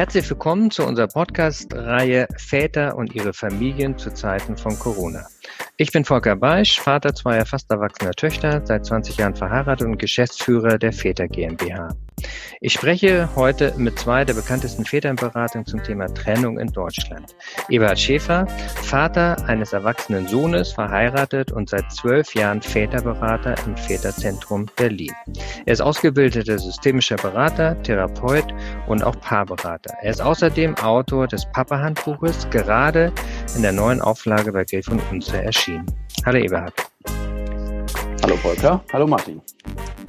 Herzlich willkommen zu unserer Podcast-Reihe Väter und ihre Familien zu Zeiten von Corona. Ich bin Volker Beisch, Vater zweier fast erwachsener Töchter, seit 20 Jahren verheiratet und Geschäftsführer der Väter GmbH. Ich spreche heute mit zwei der bekanntesten Väter in Beratung zum Thema Trennung in Deutschland. Eberhard Schäfer, Vater eines erwachsenen Sohnes, verheiratet und seit zwölf Jahren Väterberater im Väterzentrum Berlin. Er ist ausgebildeter systemischer Berater, Therapeut und auch Paarberater. Er ist außerdem Autor des Papa-Handbuches, gerade in der neuen Auflage bei Griff und Unzer erschienen. Hallo Eberhard. Hallo Volker, hallo Martin.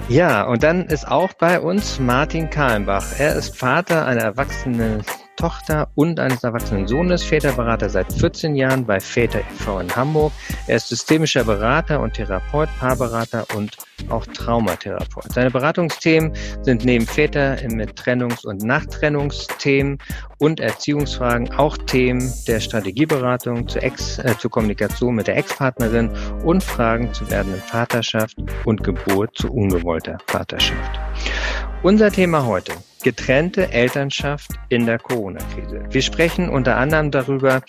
Ja, und dann ist auch bei uns Martin Kahlenbach. Er ist Vater einer erwachsenen Tochter und eines erwachsenen Sohnes, Väterberater seit 14 Jahren bei Väter e.V. in Hamburg. Er ist systemischer Berater und Therapeut, Paarberater und auch Traumatherapeut. Seine Beratungsthemen sind neben Väter mit Trennungs- und Nachtrennungsthemen und Erziehungsfragen auch Themen der Strategieberatung zur, Ex, äh, zur Kommunikation mit der Ex-Partnerin und Fragen zu werdenden Vaterschaft und Geburt zu ungewollter Vaterschaft. Unser Thema heute getrennte Elternschaft in der Corona-Krise. Wir sprechen unter anderem darüber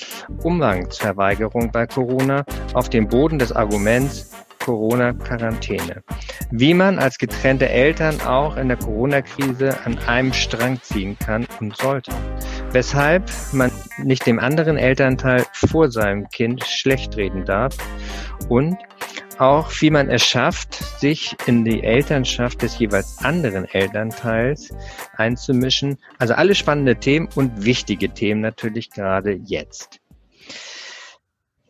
Umgangsverweigerung bei Corona auf dem Boden des Arguments Corona-Quarantäne. Wie man als getrennte Eltern auch in der Corona-Krise an einem Strang ziehen kann und sollte. Weshalb man nicht dem anderen Elternteil vor seinem Kind schlecht reden darf und auch, wie man es schafft, sich in die Elternschaft des jeweils anderen Elternteils einzumischen. Also alle spannende Themen und wichtige Themen natürlich gerade jetzt.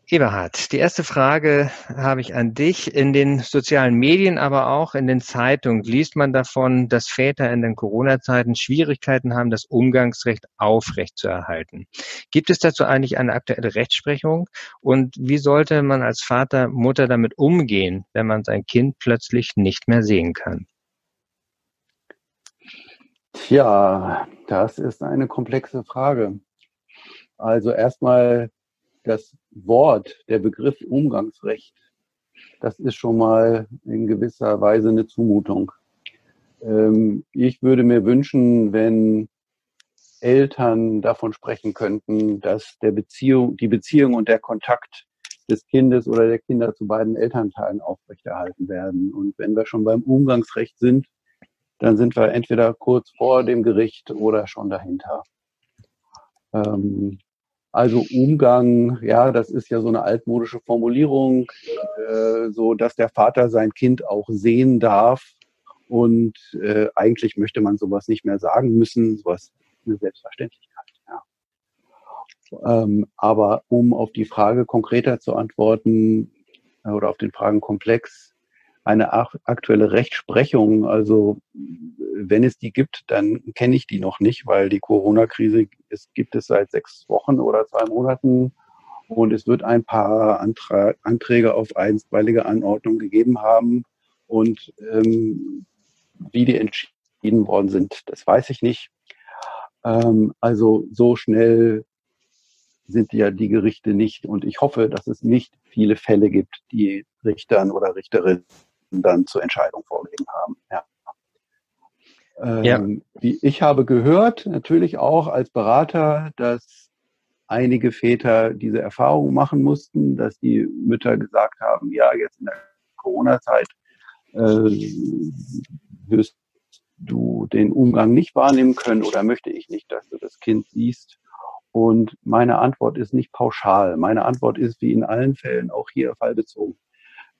Eberhard, die erste Frage habe ich an dich. In den sozialen Medien, aber auch in den Zeitungen liest man davon, dass Väter in den Corona-Zeiten Schwierigkeiten haben, das Umgangsrecht aufrechtzuerhalten. Gibt es dazu eigentlich eine aktuelle Rechtsprechung? Und wie sollte man als Vater, Mutter damit umgehen, wenn man sein Kind plötzlich nicht mehr sehen kann? Tja, das ist eine komplexe Frage. Also erstmal das Wort, der Begriff Umgangsrecht, das ist schon mal in gewisser Weise eine Zumutung. Ähm, ich würde mir wünschen, wenn Eltern davon sprechen könnten, dass der Beziehung, die Beziehung und der Kontakt des Kindes oder der Kinder zu beiden Elternteilen aufrechterhalten werden. Und wenn wir schon beim Umgangsrecht sind, dann sind wir entweder kurz vor dem Gericht oder schon dahinter. Ähm, also Umgang, ja, das ist ja so eine altmodische Formulierung, äh, so dass der Vater sein Kind auch sehen darf. Und äh, eigentlich möchte man sowas nicht mehr sagen müssen, sowas eine Selbstverständlichkeit. Ja. Ähm, aber um auf die Frage konkreter zu antworten äh, oder auf den Fragenkomplex, eine aktuelle Rechtsprechung. Also wenn es die gibt, dann kenne ich die noch nicht, weil die Corona-Krise gibt es seit sechs Wochen oder zwei Monaten. Und es wird ein paar Antra Anträge auf einstweilige Anordnung gegeben haben. Und ähm, wie die entschieden worden sind, das weiß ich nicht. Ähm, also so schnell sind ja die Gerichte nicht. Und ich hoffe, dass es nicht viele Fälle gibt, die Richtern oder Richterinnen dann zur Entscheidung vorgelegen haben. Ja. Ähm, ja. ich habe gehört, natürlich auch als Berater, dass einige Väter diese Erfahrung machen mussten, dass die Mütter gesagt haben, ja, jetzt in der Corona-Zeit äh, wirst du den Umgang nicht wahrnehmen können oder möchte ich nicht, dass du das Kind siehst. Und meine Antwort ist nicht pauschal. Meine Antwort ist wie in allen Fällen auch hier fallbezogen.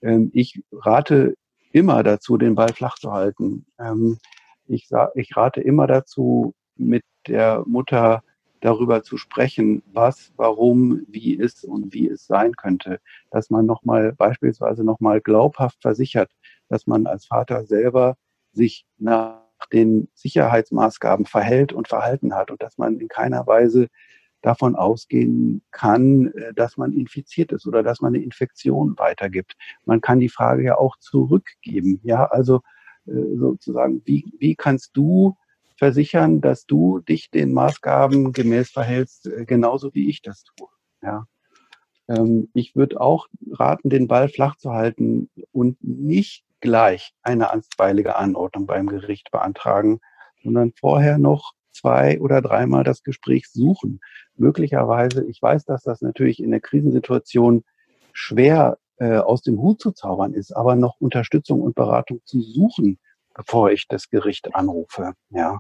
Ähm, ich rate immer dazu, den Ball flach zu halten. Ähm, ich, ich rate immer dazu, mit der Mutter darüber zu sprechen, was, warum, wie ist und wie es sein könnte, dass man nochmal beispielsweise nochmal glaubhaft versichert, dass man als Vater selber sich nach den Sicherheitsmaßgaben verhält und verhalten hat und dass man in keiner Weise davon ausgehen kann, äh, dass man infiziert ist oder dass man eine Infektion weitergibt. Man kann die Frage ja auch zurückgeben. Ja, also äh, sozusagen, wie, wie kannst du versichern, dass du dich den Maßgaben gemäß verhältst, äh, genauso wie ich das tue? Ja. Ähm, ich würde auch raten, den Ball flach zu halten und nicht gleich eine einstweilige Anordnung beim Gericht beantragen, sondern vorher noch zwei oder dreimal das Gespräch suchen. Möglicherweise, ich weiß, dass das natürlich in der Krisensituation schwer äh, aus dem Hut zu zaubern ist, aber noch Unterstützung und Beratung zu suchen, bevor ich das Gericht anrufe. Ja,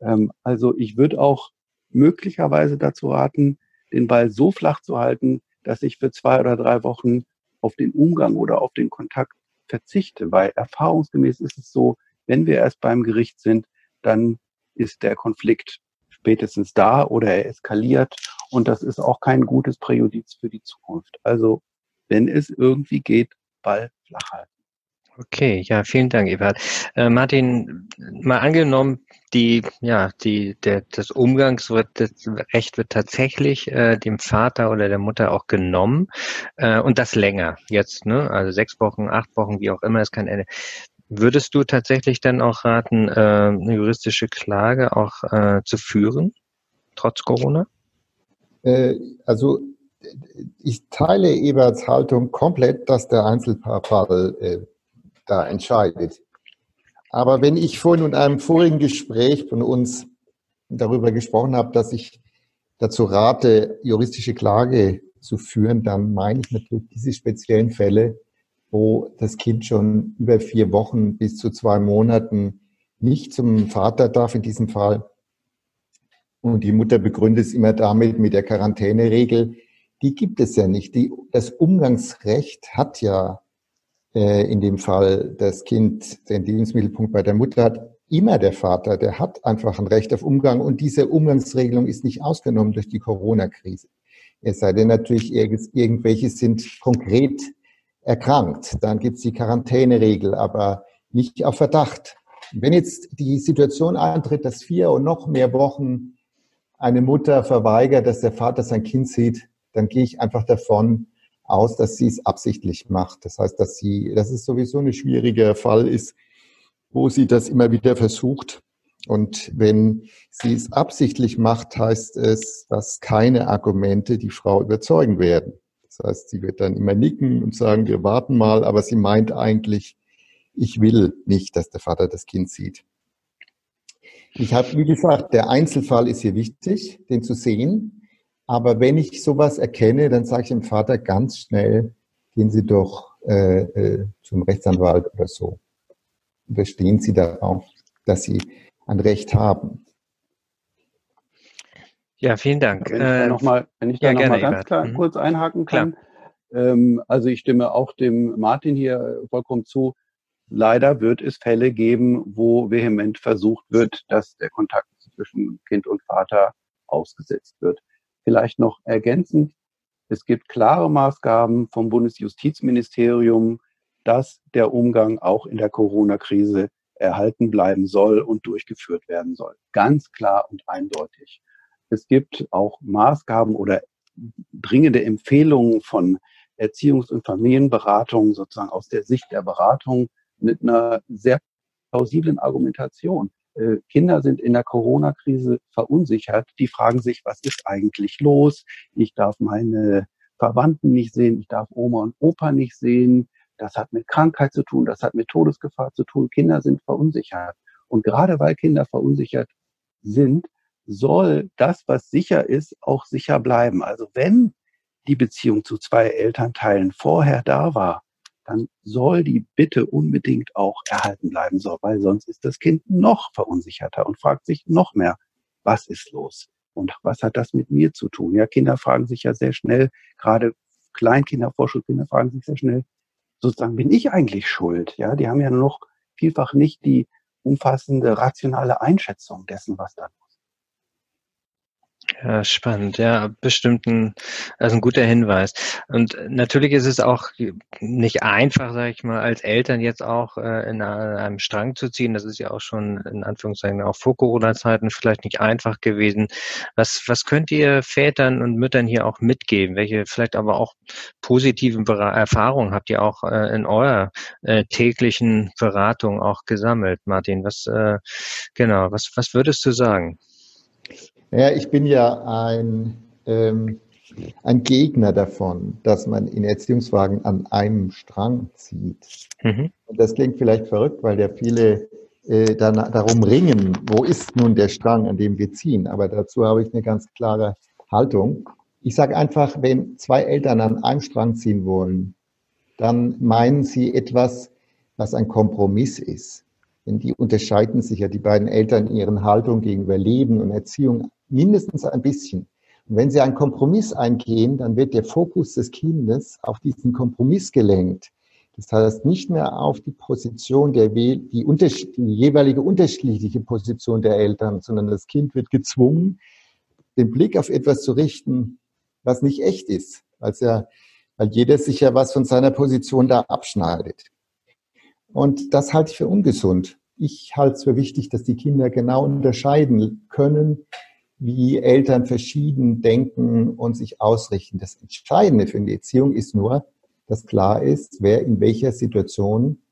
ähm, also ich würde auch möglicherweise dazu raten, den Ball so flach zu halten, dass ich für zwei oder drei Wochen auf den Umgang oder auf den Kontakt verzichte, weil erfahrungsgemäß ist es so, wenn wir erst beim Gericht sind, dann ist der Konflikt spätestens da oder er eskaliert und das ist auch kein gutes Präjudiz für die Zukunft. Also wenn es irgendwie geht, Ball flach halten. Okay, ja, vielen Dank, Ebert. Äh, Martin, mal angenommen, die, ja, die, der, das Umgangsrecht wird tatsächlich äh, dem Vater oder der Mutter auch genommen äh, und das länger jetzt, ne? Also sechs Wochen, acht Wochen, wie auch immer, ist kein Ende. Würdest du tatsächlich dann auch raten, äh, eine juristische Klage auch äh, zu führen, trotz Corona? Äh, also ich teile Eberts Haltung komplett, dass der Einzelfall äh, da entscheidet. Aber wenn ich vorhin in einem vorigen Gespräch von uns darüber gesprochen habe, dass ich dazu rate, juristische Klage zu führen, dann meine ich natürlich diese speziellen Fälle, wo das Kind schon über vier Wochen bis zu zwei Monaten nicht zum Vater darf in diesem Fall. Und die Mutter begründet es immer damit mit der Quarantäneregel. Die gibt es ja nicht. Die, das Umgangsrecht hat ja äh, in dem Fall das Kind den Lebensmittelpunkt bei der Mutter hat, immer der Vater, der hat einfach ein Recht auf Umgang und diese Umgangsregelung ist nicht ausgenommen durch die Corona-Krise. Es sei denn natürlich, irgendwelche sind konkret erkrankt, dann gibt es die Quarantäneregel, aber nicht auf Verdacht. Wenn jetzt die Situation eintritt, dass vier und noch mehr Wochen eine Mutter verweigert, dass der Vater sein Kind sieht, dann gehe ich einfach davon, aus, dass sie es absichtlich macht. Das heißt, dass sie, dass es sowieso ein schwieriger Fall ist, wo sie das immer wieder versucht. Und wenn sie es absichtlich macht, heißt es, dass keine Argumente die Frau überzeugen werden. Das heißt, sie wird dann immer nicken und sagen, wir warten mal, aber sie meint eigentlich, ich will nicht, dass der Vater das Kind sieht. Ich habe, wie gesagt, der Einzelfall ist hier wichtig, den zu sehen. Aber wenn ich sowas erkenne, dann sage ich dem Vater ganz schnell, gehen Sie doch äh, äh, zum Rechtsanwalt oder so. Und bestehen Sie darauf, dass Sie ein Recht haben. Ja, vielen Dank. Wenn ich da nochmal noch, ja, noch ganz klar mhm. kurz einhaken kann. Ähm, also ich stimme auch dem Martin hier vollkommen zu. Leider wird es Fälle geben, wo vehement versucht wird, dass der Kontakt zwischen Kind und Vater ausgesetzt wird. Vielleicht noch ergänzend, es gibt klare Maßgaben vom Bundesjustizministerium, dass der Umgang auch in der Corona-Krise erhalten bleiben soll und durchgeführt werden soll. Ganz klar und eindeutig. Es gibt auch Maßgaben oder dringende Empfehlungen von Erziehungs- und Familienberatung sozusagen aus der Sicht der Beratung mit einer sehr plausiblen Argumentation. Äh, Kinder sind in der Corona-Krise verunsichert. Die fragen sich, was ist eigentlich los? Ich darf meine Verwandten nicht sehen, ich darf Oma und Opa nicht sehen. Das hat mit Krankheit zu tun, das hat mit Todesgefahr zu tun. Kinder sind verunsichert. Und gerade weil Kinder verunsichert sind, soll das, was sicher ist, auch sicher bleiben. Also wenn die Beziehung zu zwei Elternteilen vorher da war, dann soll die bitte unbedingt auch erhalten bleiben, so, weil sonst ist das Kind noch verunsicherter und fragt sich noch mehr, was ist los? Und was hat das mit mir zu tun? Ja, Kinder fragen sich ja sehr schnell, gerade Kleinkinder, Vorschulkinder fragen sich sehr schnell, sozusagen, bin ich eigentlich schuld? Ja, die haben ja noch vielfach nicht die umfassende rationale Einschätzung dessen, was da ja, spannend. Ja, bestimmt ein, also ein guter Hinweis. Und natürlich ist es auch nicht einfach, sage ich mal, als Eltern jetzt auch äh, in einem Strang zu ziehen. Das ist ja auch schon in Anführungszeichen auch vor Corona-Zeiten vielleicht nicht einfach gewesen. Was, was könnt ihr Vätern und Müttern hier auch mitgeben? Welche vielleicht aber auch positiven Erfahrungen habt ihr auch äh, in eurer äh, täglichen Beratung auch gesammelt, Martin? Was äh, genau, was, was würdest du sagen? Ja, ich bin ja ein, ähm, ein Gegner davon, dass man in Erziehungswagen an einem Strang zieht. Mhm. Und das klingt vielleicht verrückt, weil ja viele äh, dann, darum ringen, wo ist nun der Strang, an dem wir ziehen. Aber dazu habe ich eine ganz klare Haltung. Ich sage einfach, wenn zwei Eltern an einem Strang ziehen wollen, dann meinen sie etwas, was ein Kompromiss ist. Denn die unterscheiden sich ja, die beiden Eltern in ihren Haltungen gegenüber Leben und Erziehung mindestens ein bisschen. Und wenn sie einen Kompromiss eingehen, dann wird der Fokus des Kindes auf diesen Kompromiss gelenkt. Das heißt nicht mehr auf die Position der die, die jeweilige unterschiedliche Position der Eltern, sondern das Kind wird gezwungen, den Blick auf etwas zu richten, was nicht echt ist, weil ja, weil jeder sich ja was von seiner Position da abschneidet. Und das halte ich für ungesund. Ich halte es für wichtig, dass die Kinder genau unterscheiden können, wie Eltern verschieden denken und sich ausrichten. Das Entscheidende für die Erziehung ist nur, dass klar ist, wer in welcher Situation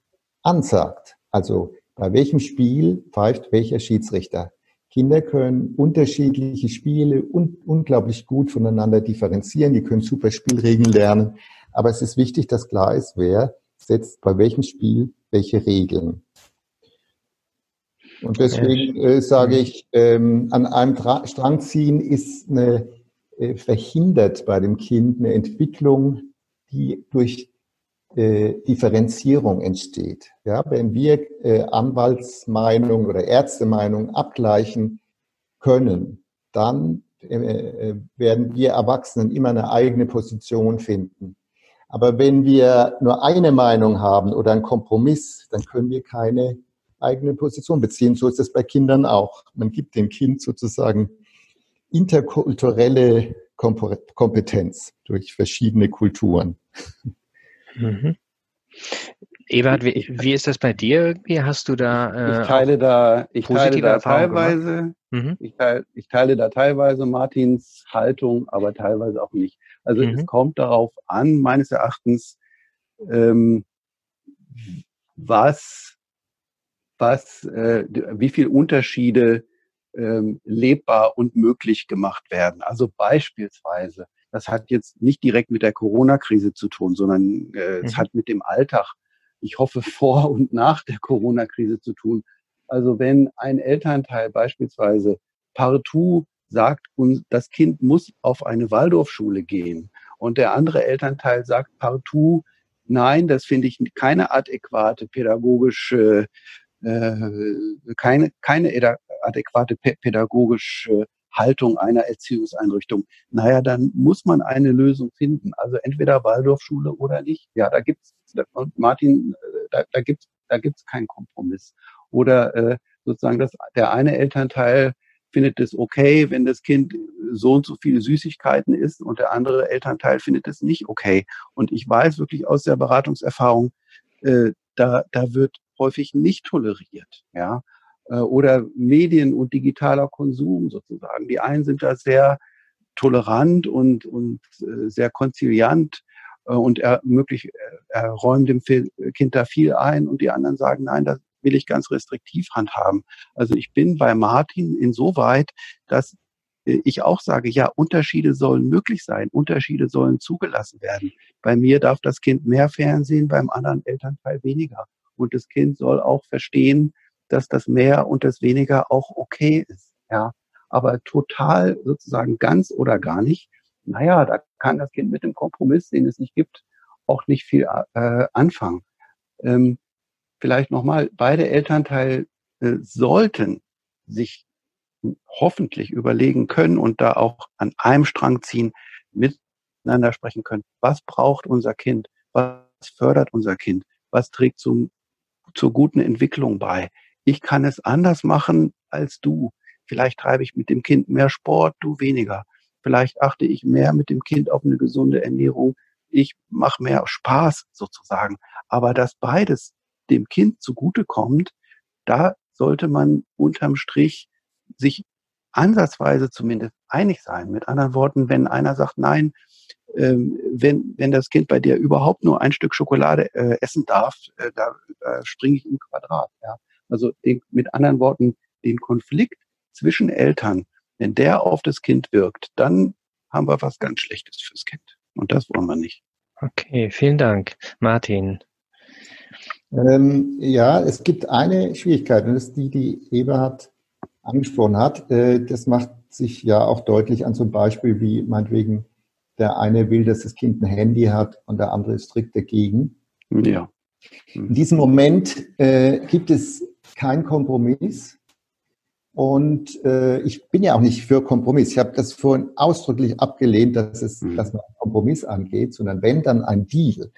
ansagt. Also bei welchem Spiel pfeift welcher Schiedsrichter. Kinder können unterschiedliche Spiele un unglaublich gut voneinander differenzieren. Die können super Spielregeln lernen. Aber es ist wichtig, dass klar ist, wer setzt bei welchem Spiel welche Regeln. Und deswegen äh, sage ich, ähm, an einem Tra Strang ziehen ist eine, äh, verhindert bei dem Kind eine Entwicklung, die durch äh, Differenzierung entsteht. Ja, wenn wir äh, Anwaltsmeinung oder Ärztemeinung abgleichen können, dann äh, äh, werden wir Erwachsenen immer eine eigene Position finden. Aber wenn wir nur eine Meinung haben oder einen Kompromiss, dann können wir keine eigene Position beziehen. So ist es bei Kindern auch. Man gibt dem Kind sozusagen interkulturelle Kompetenz durch verschiedene Kulturen. Mhm. Ebert, wie, wie, ist das bei dir irgendwie? Hast du da äh, ich teile da, ich teile da teilweise, mhm. ich, teile, ich teile da teilweise Martins Haltung, aber teilweise auch nicht. Also mhm. es kommt darauf an, meines Erachtens, ähm, was, was, äh, wie viel Unterschiede ähm, lebbar und möglich gemacht werden. Also beispielsweise, das hat jetzt nicht direkt mit der Corona-Krise zu tun, sondern äh, mhm. es hat mit dem Alltag, ich hoffe, vor und nach der Corona-Krise zu tun. Also wenn ein Elternteil beispielsweise partout sagt, das Kind muss auf eine Waldorfschule gehen und der andere Elternteil sagt partout, nein, das finde ich keine adäquate pädagogische keine, keine adäquate pädagogische Haltung einer Erziehungseinrichtung. Naja, dann muss man eine Lösung finden. Also entweder Waldorfschule oder nicht. Ja, da gibt's, und Martin, äh, da, da gibt's, da gibt's keinen Kompromiss. Oder äh, sozusagen das, der eine Elternteil findet es okay, wenn das Kind so und so viele Süßigkeiten isst und der andere Elternteil findet es nicht okay. Und ich weiß wirklich aus der Beratungserfahrung, äh, da, da wird häufig nicht toleriert, ja. Äh, oder Medien und digitaler Konsum sozusagen. Die einen sind da sehr tolerant und, und äh, sehr konziliant äh, und er, möglich, er räumt dem Kind da viel ein und die anderen sagen, nein, das will ich ganz restriktiv handhaben. Also ich bin bei Martin insoweit, dass ich auch sage, ja, Unterschiede sollen möglich sein, Unterschiede sollen zugelassen werden. Bei mir darf das Kind mehr Fernsehen, beim anderen Elternteil weniger. Und das Kind soll auch verstehen, dass das mehr und das weniger auch okay ist. Ja, aber total sozusagen ganz oder gar nicht. Naja, da kann das Kind mit dem Kompromiss, den es nicht gibt, auch nicht viel äh, anfangen. Ähm, vielleicht nochmal, beide Elternteile äh, sollten sich hoffentlich überlegen können und da auch an einem Strang ziehen, miteinander sprechen können. Was braucht unser Kind? Was fördert unser Kind? Was trägt zum zur guten Entwicklung bei. Ich kann es anders machen als du. Vielleicht treibe ich mit dem Kind mehr Sport, du weniger. Vielleicht achte ich mehr mit dem Kind auf eine gesunde Ernährung. Ich mache mehr Spaß sozusagen. Aber dass beides dem Kind zugutekommt, da sollte man unterm Strich sich ansatzweise zumindest einig sein. Mit anderen Worten, wenn einer sagt, nein, ähm, wenn, wenn das Kind bei dir überhaupt nur ein Stück Schokolade äh, essen darf, äh, da äh, springe ich im Quadrat. Ja? Also den, mit anderen Worten, den Konflikt zwischen Eltern, wenn der auf das Kind wirkt, dann haben wir was ganz Schlechtes fürs Kind. Und das wollen wir nicht. Okay, vielen Dank, Martin. Ähm, ja, es gibt eine Schwierigkeit und das ist die, die Eberhard angesprochen hat. Äh, das macht sich ja auch deutlich an so einem Beispiel wie meinetwegen der eine will, dass das Kind ein Handy hat und der andere ist strikt dagegen. Ja. In diesem Moment äh, gibt es keinen Kompromiss. Und äh, ich bin ja auch nicht für Kompromiss. Ich habe das vorhin ausdrücklich abgelehnt, dass, es, mhm. dass man Kompromiss angeht, sondern wenn, dann ein Deal.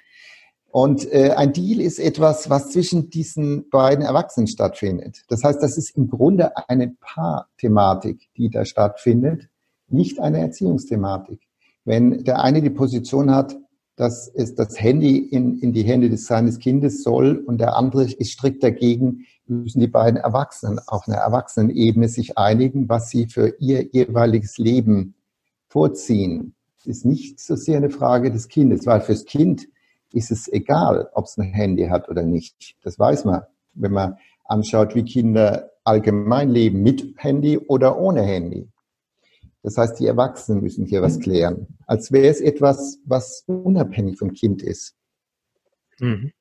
Und äh, ein Deal ist etwas, was zwischen diesen beiden Erwachsenen stattfindet. Das heißt, das ist im Grunde eine Paarthematik, die da stattfindet, nicht eine Erziehungsthematik. Wenn der eine die Position hat, dass es das Handy in, in die Hände des seines Kindes soll und der andere ist strikt dagegen, müssen die beiden Erwachsenen auf einer Erwachsenenebene sich einigen, was sie für ihr jeweiliges Leben vorziehen. Es ist nicht so sehr eine Frage des Kindes, weil fürs Kind ist es egal, ob es ein Handy hat oder nicht. Das weiß man, wenn man anschaut, wie Kinder allgemein leben, mit Handy oder ohne Handy. Das heißt, die Erwachsenen müssen hier was klären, als wäre es etwas, was unabhängig vom Kind ist. Mhm.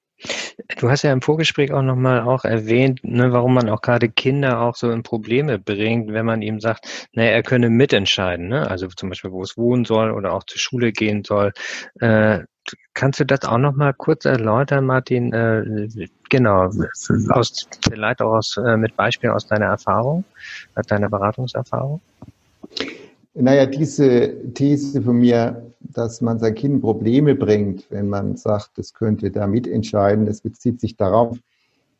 Du hast ja im Vorgespräch auch nochmal auch erwähnt, ne, warum man auch gerade Kinder auch so in Probleme bringt, wenn man ihm sagt, naja, er könne mitentscheiden, ne? also zum Beispiel, wo es wohnen soll oder auch zur Schule gehen soll. Äh, kannst du das auch nochmal kurz erläutern, Martin? Äh, genau, aus, vielleicht auch aus, äh, mit Beispielen aus deiner Erfahrung, aus deiner Beratungserfahrung? Naja, diese These von mir, dass man sein Kind Probleme bringt, wenn man sagt, es könnte da mitentscheiden, das bezieht sich darauf,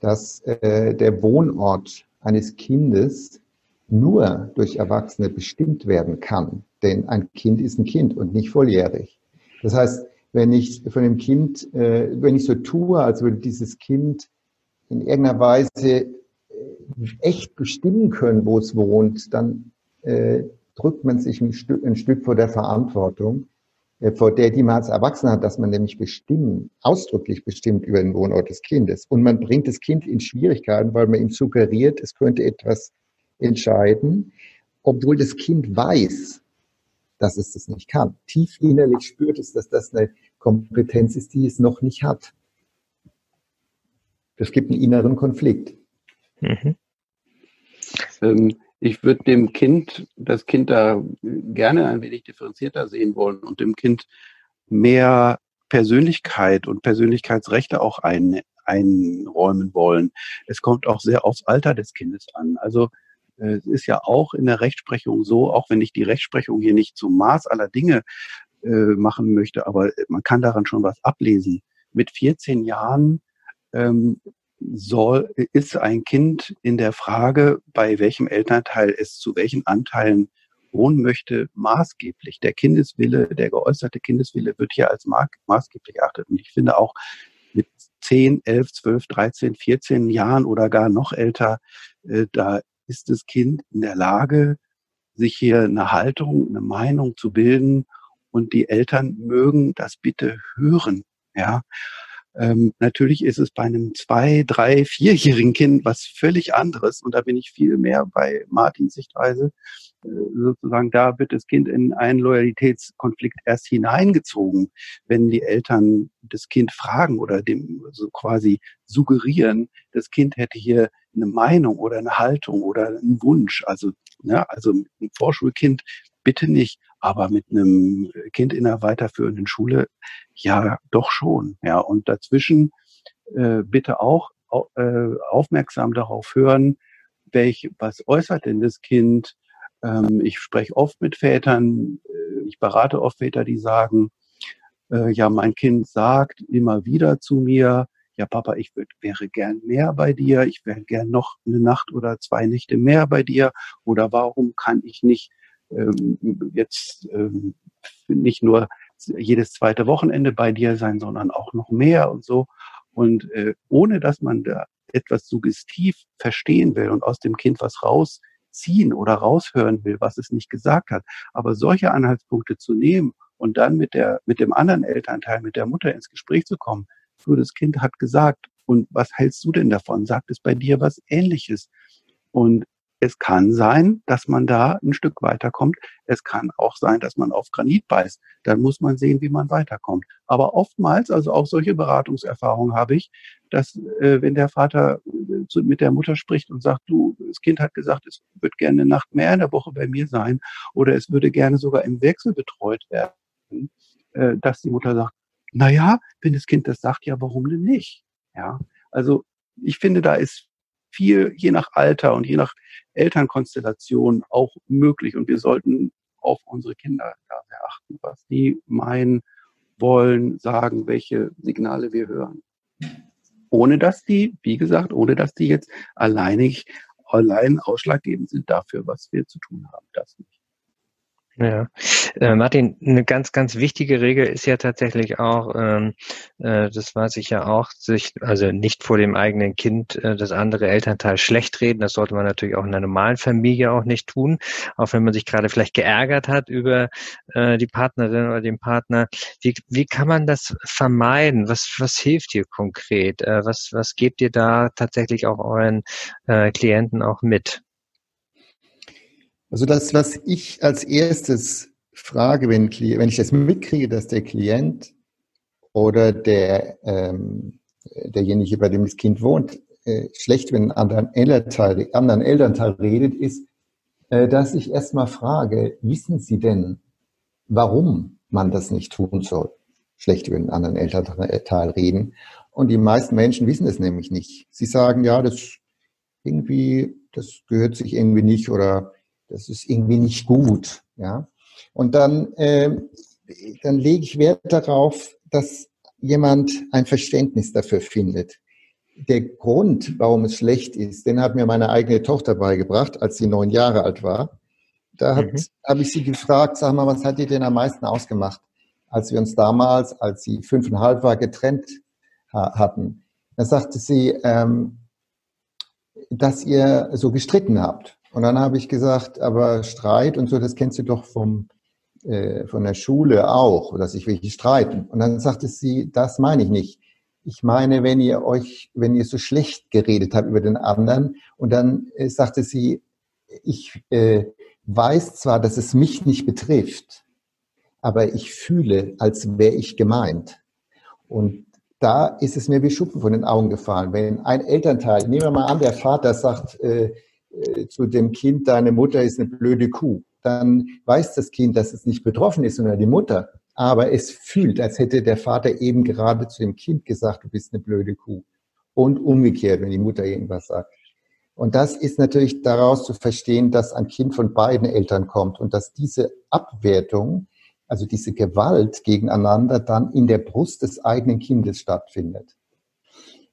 dass äh, der Wohnort eines Kindes nur durch Erwachsene bestimmt werden kann. Denn ein Kind ist ein Kind und nicht volljährig. Das heißt, wenn ich von dem Kind, äh, wenn ich so tue, als würde dieses Kind in irgendeiner Weise äh, echt bestimmen können, wo es wohnt, dann äh, drückt man sich ein Stück, ein Stück vor der Verantwortung, äh, vor der, die man als Erwachsener hat, dass man nämlich bestimmen, ausdrücklich bestimmt über den Wohnort des Kindes. Und man bringt das Kind in Schwierigkeiten, weil man ihm suggeriert, es könnte etwas entscheiden, obwohl das Kind weiß, dass es das nicht kann. Tief innerlich spürt es, dass das eine Kompetenz ist, die es noch nicht hat. Es gibt einen inneren Konflikt. Mhm. Ähm, ich würde dem Kind, das Kind da gerne ein wenig differenzierter sehen wollen und dem Kind mehr Persönlichkeit und Persönlichkeitsrechte auch ein, einräumen wollen. Es kommt auch sehr aufs Alter des Kindes an. Also äh, es ist ja auch in der Rechtsprechung so, auch wenn ich die Rechtsprechung hier nicht zum Maß aller Dinge äh, machen möchte, aber man kann daran schon was ablesen. Mit 14 Jahren ähm, soll, ist ein Kind in der Frage, bei welchem Elternteil es zu welchen Anteilen wohnen möchte, maßgeblich. Der Kindeswille, der geäußerte Kindeswille wird hier als maßgeblich erachtet. Und ich finde auch mit 10, 11, 12, 13, 14 Jahren oder gar noch älter, äh, da ist das Kind in der Lage, sich hier eine Haltung, eine Meinung zu bilden und die Eltern mögen das bitte hören. Ja, ähm, natürlich ist es bei einem zwei, drei, vierjährigen Kind was völlig anderes. Und da bin ich viel mehr bei Martins Sichtweise. Äh, sozusagen, da wird das Kind in einen Loyalitätskonflikt erst hineingezogen, wenn die Eltern das Kind fragen oder dem so quasi suggerieren, das Kind hätte hier eine Meinung oder eine Haltung oder einen Wunsch. Also, ja, also ein Vorschulkind bitte nicht, aber mit einem Kind in einer weiterführenden Schule ja doch schon. Ja, und dazwischen äh, bitte auch äh, aufmerksam darauf hören, welch, was äußert denn das Kind? Ähm, ich spreche oft mit Vätern, äh, ich berate oft Väter, die sagen, äh, ja, mein Kind sagt immer wieder zu mir, ja, Papa, ich würd, wäre gern mehr bei dir, ich wäre gern noch eine Nacht oder zwei Nächte mehr bei dir, oder warum kann ich nicht jetzt ähm, nicht nur jedes zweite Wochenende bei dir sein, sondern auch noch mehr und so. Und äh, ohne dass man da etwas suggestiv verstehen will und aus dem Kind was rausziehen oder raushören will, was es nicht gesagt hat. Aber solche Anhaltspunkte zu nehmen und dann mit der, mit dem anderen Elternteil, mit der Mutter ins Gespräch zu kommen, so das Kind hat gesagt, und was hältst du denn davon? Sagt es bei dir was ähnliches? Und es kann sein, dass man da ein Stück weiterkommt. Es kann auch sein, dass man auf Granit beißt. Dann muss man sehen, wie man weiterkommt. Aber oftmals, also auch solche Beratungserfahrungen habe ich, dass äh, wenn der Vater äh, zu, mit der Mutter spricht und sagt, du, das Kind hat gesagt, es wird gerne eine Nacht mehr in der Woche bei mir sein oder es würde gerne sogar im Wechsel betreut werden, äh, dass die Mutter sagt, na ja, wenn das Kind das sagt, ja, warum denn nicht? Ja, also ich finde, da ist viel, je nach Alter und je nach Elternkonstellation auch möglich. Und wir sollten auf unsere Kinder da sehr achten, was die meinen, wollen, sagen, welche Signale wir hören. Ohne dass die, wie gesagt, ohne dass die jetzt alleinig, allein ausschlaggebend sind dafür, was wir zu tun haben. Das nicht. Ja, äh, Martin, eine ganz, ganz wichtige Regel ist ja tatsächlich auch, ähm, äh, das weiß ich ja auch, sich also nicht vor dem eigenen Kind äh, das andere Elternteil schlecht reden. Das sollte man natürlich auch in einer normalen Familie auch nicht tun, auch wenn man sich gerade vielleicht geärgert hat über äh, die Partnerin oder den Partner. Wie, wie kann man das vermeiden? Was, was hilft dir konkret? Äh, was, was gebt ihr da tatsächlich auch euren äh, Klienten auch mit? Also das, was ich als erstes frage, wenn, wenn ich das mitkriege, dass der Klient oder der, ähm, derjenige, bei dem das Kind wohnt, äh, schlecht mit einem anderen Elternteil, anderen Elternteil redet, ist, äh, dass ich erstmal frage, wissen Sie denn, warum man das nicht tun soll? Schlecht über einen anderen Elternteil reden. Und die meisten Menschen wissen es nämlich nicht. Sie sagen, ja, das irgendwie, das gehört sich irgendwie nicht oder das ist irgendwie nicht gut. Ja? Und dann, äh, dann lege ich Wert darauf, dass jemand ein Verständnis dafür findet. Der Grund, warum es schlecht ist, den hat mir meine eigene Tochter beigebracht, als sie neun Jahre alt war. Da mhm. habe ich sie gefragt, sag mal, was hat dir denn am meisten ausgemacht, als wir uns damals, als sie fünfeinhalb war, getrennt ha hatten? Da sagte sie, ähm, dass ihr so gestritten habt. Und dann habe ich gesagt, aber Streit und so, das kennst du doch vom, äh, von der Schule auch, dass sich welche streiten. Und dann sagte sie, das meine ich nicht. Ich meine, wenn ihr euch, wenn ihr so schlecht geredet habt über den anderen, und dann äh, sagte sie, ich äh, weiß zwar, dass es mich nicht betrifft, aber ich fühle, als wäre ich gemeint. Und da ist es mir wie Schuppen von den Augen gefallen. Wenn ein Elternteil, nehmen wir mal an, der Vater sagt, äh, äh, zu dem Kind, deine Mutter ist eine blöde Kuh, dann weiß das Kind, dass es nicht betroffen ist, sondern die Mutter. Aber es fühlt, als hätte der Vater eben gerade zu dem Kind gesagt, du bist eine blöde Kuh. Und umgekehrt, wenn die Mutter irgendwas sagt. Und das ist natürlich daraus zu verstehen, dass ein Kind von beiden Eltern kommt und dass diese Abwertung, also diese Gewalt gegeneinander dann in der Brust des eigenen Kindes stattfindet.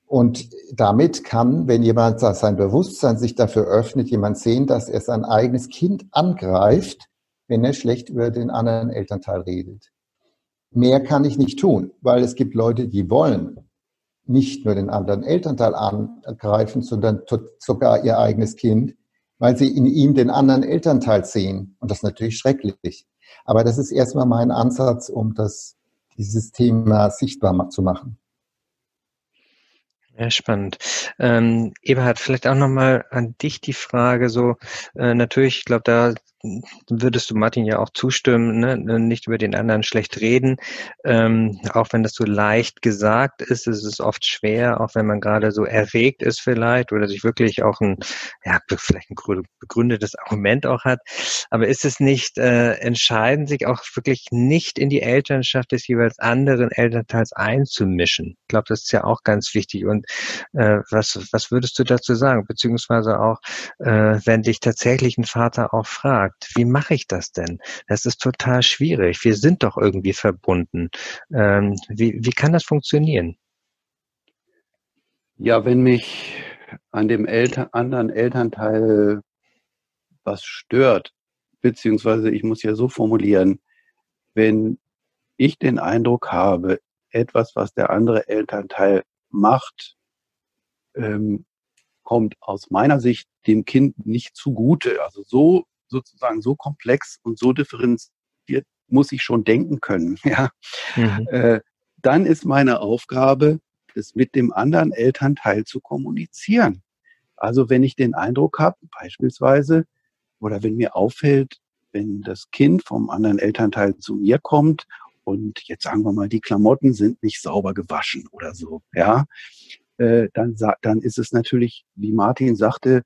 Und damit kann, wenn jemand sein Bewusstsein sich dafür öffnet, jemand sehen, dass er sein eigenes Kind angreift, wenn er schlecht über den anderen Elternteil redet. Mehr kann ich nicht tun, weil es gibt Leute, die wollen nicht nur den anderen Elternteil angreifen, sondern sogar ihr eigenes Kind, weil sie in ihm den anderen Elternteil sehen. Und das ist natürlich schrecklich. Aber das ist erstmal mein Ansatz, um das, dieses Thema sichtbar zu machen. Ja, spannend. Ähm, Eberhard, vielleicht auch nochmal an dich die Frage, so äh, natürlich, ich glaube, da würdest du Martin ja auch zustimmen, ne? nicht über den anderen schlecht reden. Ähm, auch wenn das so leicht gesagt ist, ist es oft schwer, auch wenn man gerade so erregt ist vielleicht oder sich wirklich auch ein, ja, vielleicht ein begründetes Argument auch hat. Aber ist es nicht äh, entscheidend, sich auch wirklich nicht in die Elternschaft des jeweils anderen Elternteils einzumischen? Ich glaube, das ist ja auch ganz wichtig. Und äh, was, was würdest du dazu sagen? Beziehungsweise auch, äh, wenn dich tatsächlich ein Vater auch fragt, fragt, wie mache ich das denn? Das ist total schwierig. Wir sind doch irgendwie verbunden. Ähm, wie, wie kann das funktionieren? Ja, wenn mich an dem Eltern, anderen Elternteil was stört, beziehungsweise ich muss ja so formulieren, wenn ich den Eindruck habe, etwas, was der andere Elternteil macht, ähm, kommt aus meiner Sicht dem Kind nicht zugute. Also so sozusagen so komplex und so differenziert muss ich schon denken können. Ja. Mhm. Äh, dann ist meine Aufgabe, es mit dem anderen Elternteil zu kommunizieren. Also wenn ich den Eindruck habe, beispielsweise, oder wenn mir auffällt, wenn das Kind vom anderen Elternteil zu mir kommt und jetzt sagen wir mal, die Klamotten sind nicht sauber gewaschen oder so, ja, äh, dann, dann ist es natürlich, wie Martin sagte,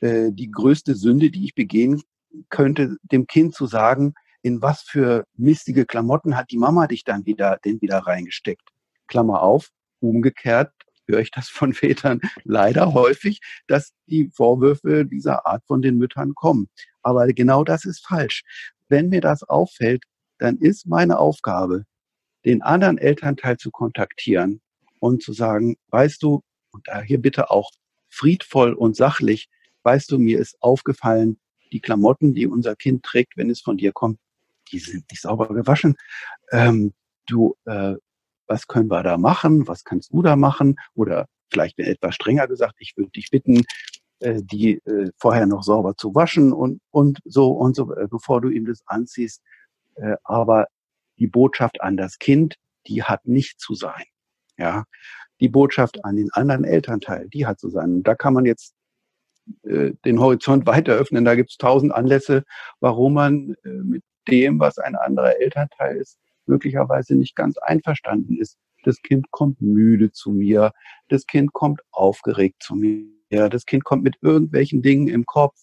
äh, die größte Sünde, die ich begehen könnte, dem Kind zu sagen, in was für mistige Klamotten hat die Mama dich dann wieder, den wieder reingesteckt. Klammer auf, umgekehrt höre ich das von Vätern leider häufig, dass die Vorwürfe dieser Art von den Müttern kommen. Aber genau das ist falsch. Wenn mir das auffällt, dann ist meine Aufgabe, den anderen Elternteil zu kontaktieren und zu sagen, weißt du, und da hier bitte auch friedvoll und sachlich, weißt du, mir ist aufgefallen, die Klamotten, die unser Kind trägt, wenn es von dir kommt, die sind nicht sauber gewaschen. Ähm, du, äh, was können wir da machen? Was kannst du da machen? Oder vielleicht etwas strenger gesagt, ich würde dich bitten, äh, die äh, vorher noch sauber zu waschen und, und so und so, äh, bevor du ihm das anziehst. Äh, aber die Botschaft an das Kind, die hat nicht zu sein. Ja, die Botschaft an den anderen Elternteil, die hat zu sein. Und da kann man jetzt den Horizont weiter öffnen. Da gibt es tausend Anlässe, warum man äh, mit dem, was ein anderer Elternteil ist, möglicherweise nicht ganz einverstanden ist. Das Kind kommt müde zu mir, das Kind kommt aufgeregt zu mir, das Kind kommt mit irgendwelchen Dingen im Kopf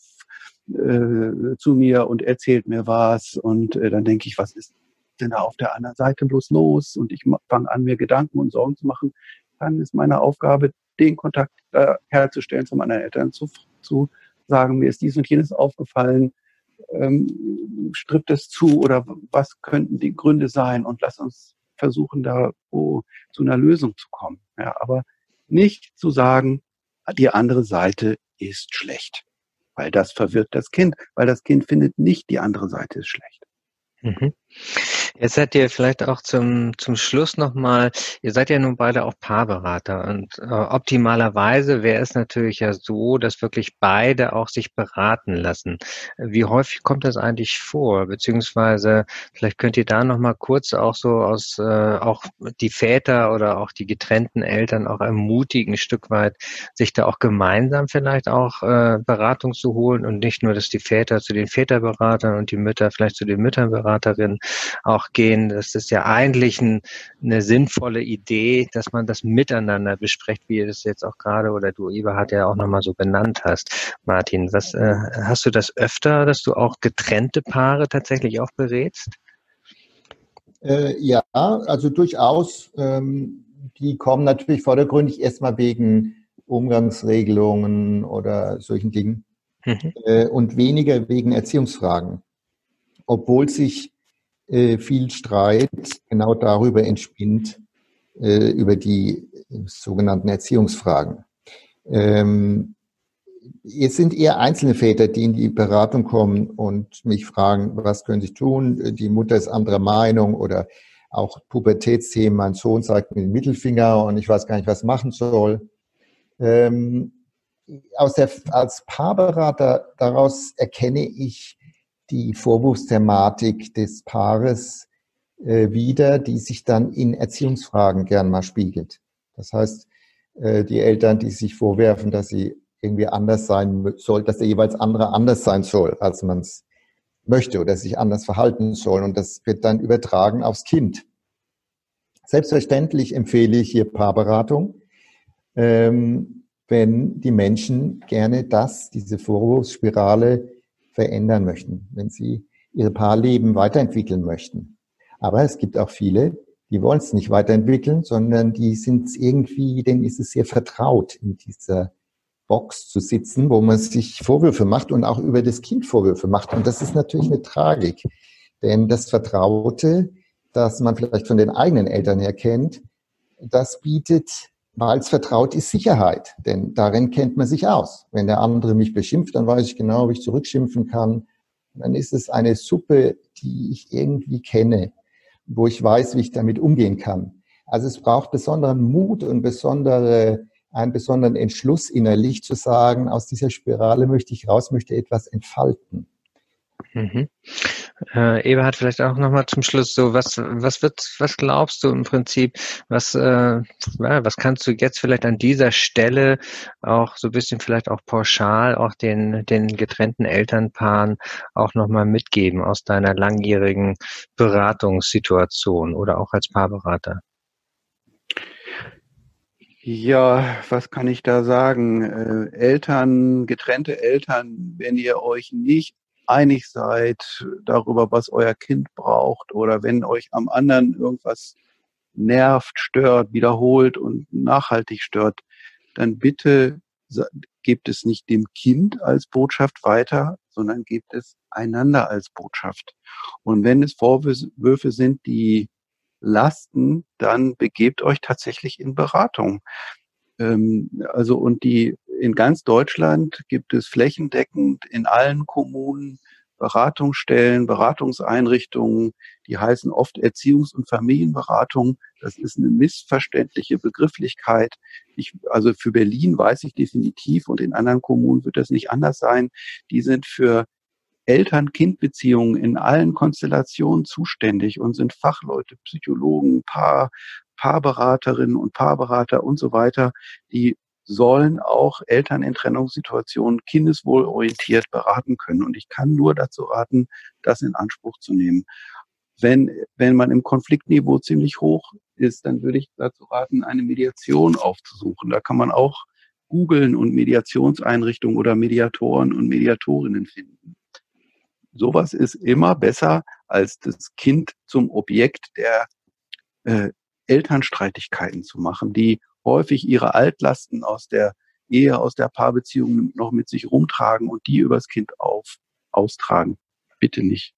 äh, zu mir und erzählt mir was und äh, dann denke ich, was ist denn da auf der anderen Seite bloß los? Und ich fange an, mir Gedanken und Sorgen zu machen. Dann ist meine Aufgabe, den Kontakt äh, herzustellen zu meinen Eltern, zu, zu sagen, mir ist dies und jenes aufgefallen, ähm, strippt es zu oder was könnten die Gründe sein und lass uns versuchen, da oh, zu einer Lösung zu kommen. Ja, aber nicht zu sagen, die andere Seite ist schlecht, weil das verwirrt das Kind, weil das Kind findet nicht, die andere Seite ist schlecht. Mhm. Jetzt seid ihr vielleicht auch zum, zum Schluss nochmal, ihr seid ja nun beide auch Paarberater und äh, optimalerweise wäre es natürlich ja so, dass wirklich beide auch sich beraten lassen. Wie häufig kommt das eigentlich vor? Beziehungsweise vielleicht könnt ihr da nochmal kurz auch so aus, äh, auch die Väter oder auch die getrennten Eltern auch ermutigen, ein Stück weit, sich da auch gemeinsam vielleicht auch äh, Beratung zu holen und nicht nur, dass die Väter zu den Väterberatern und die Mütter vielleicht zu den Mütterberaterinnen auch gehen. Das ist ja eigentlich ein, eine sinnvolle Idee, dass man das miteinander bespricht, wie ihr das jetzt auch gerade oder du, Eberhard, ja auch nochmal so benannt hast. Martin, was äh, hast du das öfter, dass du auch getrennte Paare tatsächlich auch berätst? Äh, ja, also durchaus. Ähm, die kommen natürlich vordergründig erstmal wegen Umgangsregelungen oder solchen Dingen mhm. äh, und weniger wegen Erziehungsfragen. Obwohl sich äh, viel Streit genau darüber entspinnt, äh, über die sogenannten Erziehungsfragen. Ähm, es sind eher einzelne Väter, die in die Beratung kommen und mich fragen, was können sie tun? Die Mutter ist anderer Meinung oder auch Pubertätsthemen. Mein Sohn zeigt mir den Mittelfinger und ich weiß gar nicht, was machen soll. Ähm, aus der, als Paarberater daraus erkenne ich die Vorwurfsthematik des Paares äh, wieder, die sich dann in Erziehungsfragen gern mal spiegelt. Das heißt, äh, die Eltern, die sich vorwerfen, dass sie irgendwie anders sein soll, dass der jeweils andere anders sein soll, als man es möchte oder sich anders verhalten soll. Und das wird dann übertragen aufs Kind. Selbstverständlich empfehle ich hier Paarberatung, ähm, wenn die Menschen gerne das, diese Vorwurfsspirale verändern möchten, wenn sie ihr Paarleben weiterentwickeln möchten. Aber es gibt auch viele, die wollen es nicht weiterentwickeln, sondern die sind irgendwie, denen ist es sehr vertraut, in dieser Box zu sitzen, wo man sich Vorwürfe macht und auch über das Kind Vorwürfe macht. Und das ist natürlich eine Tragik. Denn das Vertraute, das man vielleicht von den eigenen Eltern her kennt, das bietet weil es vertraut ist Sicherheit, denn darin kennt man sich aus. Wenn der andere mich beschimpft, dann weiß ich genau, wie ich zurückschimpfen kann. Dann ist es eine Suppe, die ich irgendwie kenne, wo ich weiß, wie ich damit umgehen kann. Also es braucht besonderen Mut und besondere, einen besonderen Entschluss innerlich zu sagen, aus dieser Spirale möchte ich raus, möchte etwas entfalten. Mhm. Äh, Eberhard, vielleicht auch nochmal zum Schluss so, was, was wird, was glaubst du im Prinzip, was, äh, was kannst du jetzt vielleicht an dieser Stelle auch so ein bisschen vielleicht auch pauschal auch den, den getrennten Elternpaaren auch nochmal mitgeben aus deiner langjährigen Beratungssituation oder auch als Paarberater? Ja, was kann ich da sagen? Äh, Eltern, getrennte Eltern, wenn ihr euch nicht einig seid darüber, was euer Kind braucht oder wenn euch am anderen irgendwas nervt, stört, wiederholt und nachhaltig stört, dann bitte gebt es nicht dem Kind als Botschaft weiter, sondern gebt es einander als Botschaft. Und wenn es Vorwürfe sind, die lasten, dann begebt euch tatsächlich in Beratung. Ähm, also und die in ganz Deutschland gibt es flächendeckend in allen Kommunen Beratungsstellen, Beratungseinrichtungen, die heißen oft Erziehungs- und Familienberatung. Das ist eine missverständliche Begrifflichkeit. Ich, also für Berlin weiß ich definitiv und in anderen Kommunen wird das nicht anders sein. Die sind für Eltern-Kind-Beziehungen in allen Konstellationen zuständig und sind Fachleute, Psychologen, Paar, Paarberaterinnen und Paarberater und so weiter, die sollen auch Eltern in Trennungssituationen kindeswohlorientiert beraten können. Und ich kann nur dazu raten, das in Anspruch zu nehmen. Wenn, wenn man im Konfliktniveau ziemlich hoch ist, dann würde ich dazu raten, eine Mediation aufzusuchen. Da kann man auch googeln und Mediationseinrichtungen oder Mediatoren und Mediatorinnen finden. Sowas ist immer besser, als das Kind zum Objekt der äh, Elternstreitigkeiten zu machen, die häufig ihre Altlasten aus der Ehe, aus der Paarbeziehung noch mit sich rumtragen und die übers Kind auf, austragen. Bitte nicht.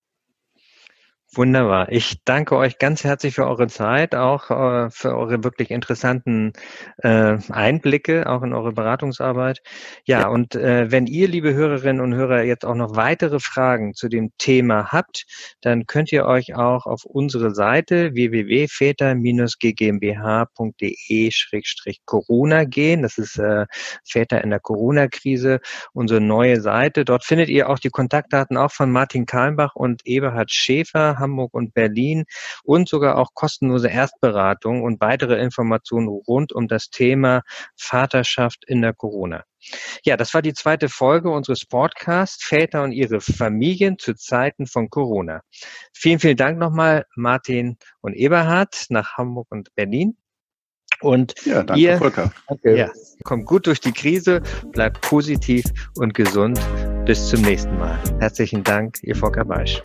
Wunderbar. Ich danke euch ganz herzlich für eure Zeit, auch äh, für eure wirklich interessanten äh, Einblicke, auch in eure Beratungsarbeit. Ja, und äh, wenn ihr, liebe Hörerinnen und Hörer, jetzt auch noch weitere Fragen zu dem Thema habt, dann könnt ihr euch auch auf unsere Seite www.väter-ggmbh.de-corona gehen. Das ist Väter in der Corona-Krise, unsere neue Seite. Dort findet ihr auch die Kontaktdaten auch von Martin Kalmbach und Eberhard Schäfer Hamburg und Berlin und sogar auch kostenlose Erstberatung und weitere Informationen rund um das Thema Vaterschaft in der Corona. Ja, das war die zweite Folge unseres Podcasts Väter und ihre Familien zu Zeiten von Corona. Vielen, vielen Dank nochmal Martin und Eberhard nach Hamburg und Berlin. Und ja, danke, ihr Volker. Danke. Ja, kommt gut durch die Krise, bleibt positiv und gesund. Bis zum nächsten Mal. Herzlichen Dank, ihr Volker Beisch.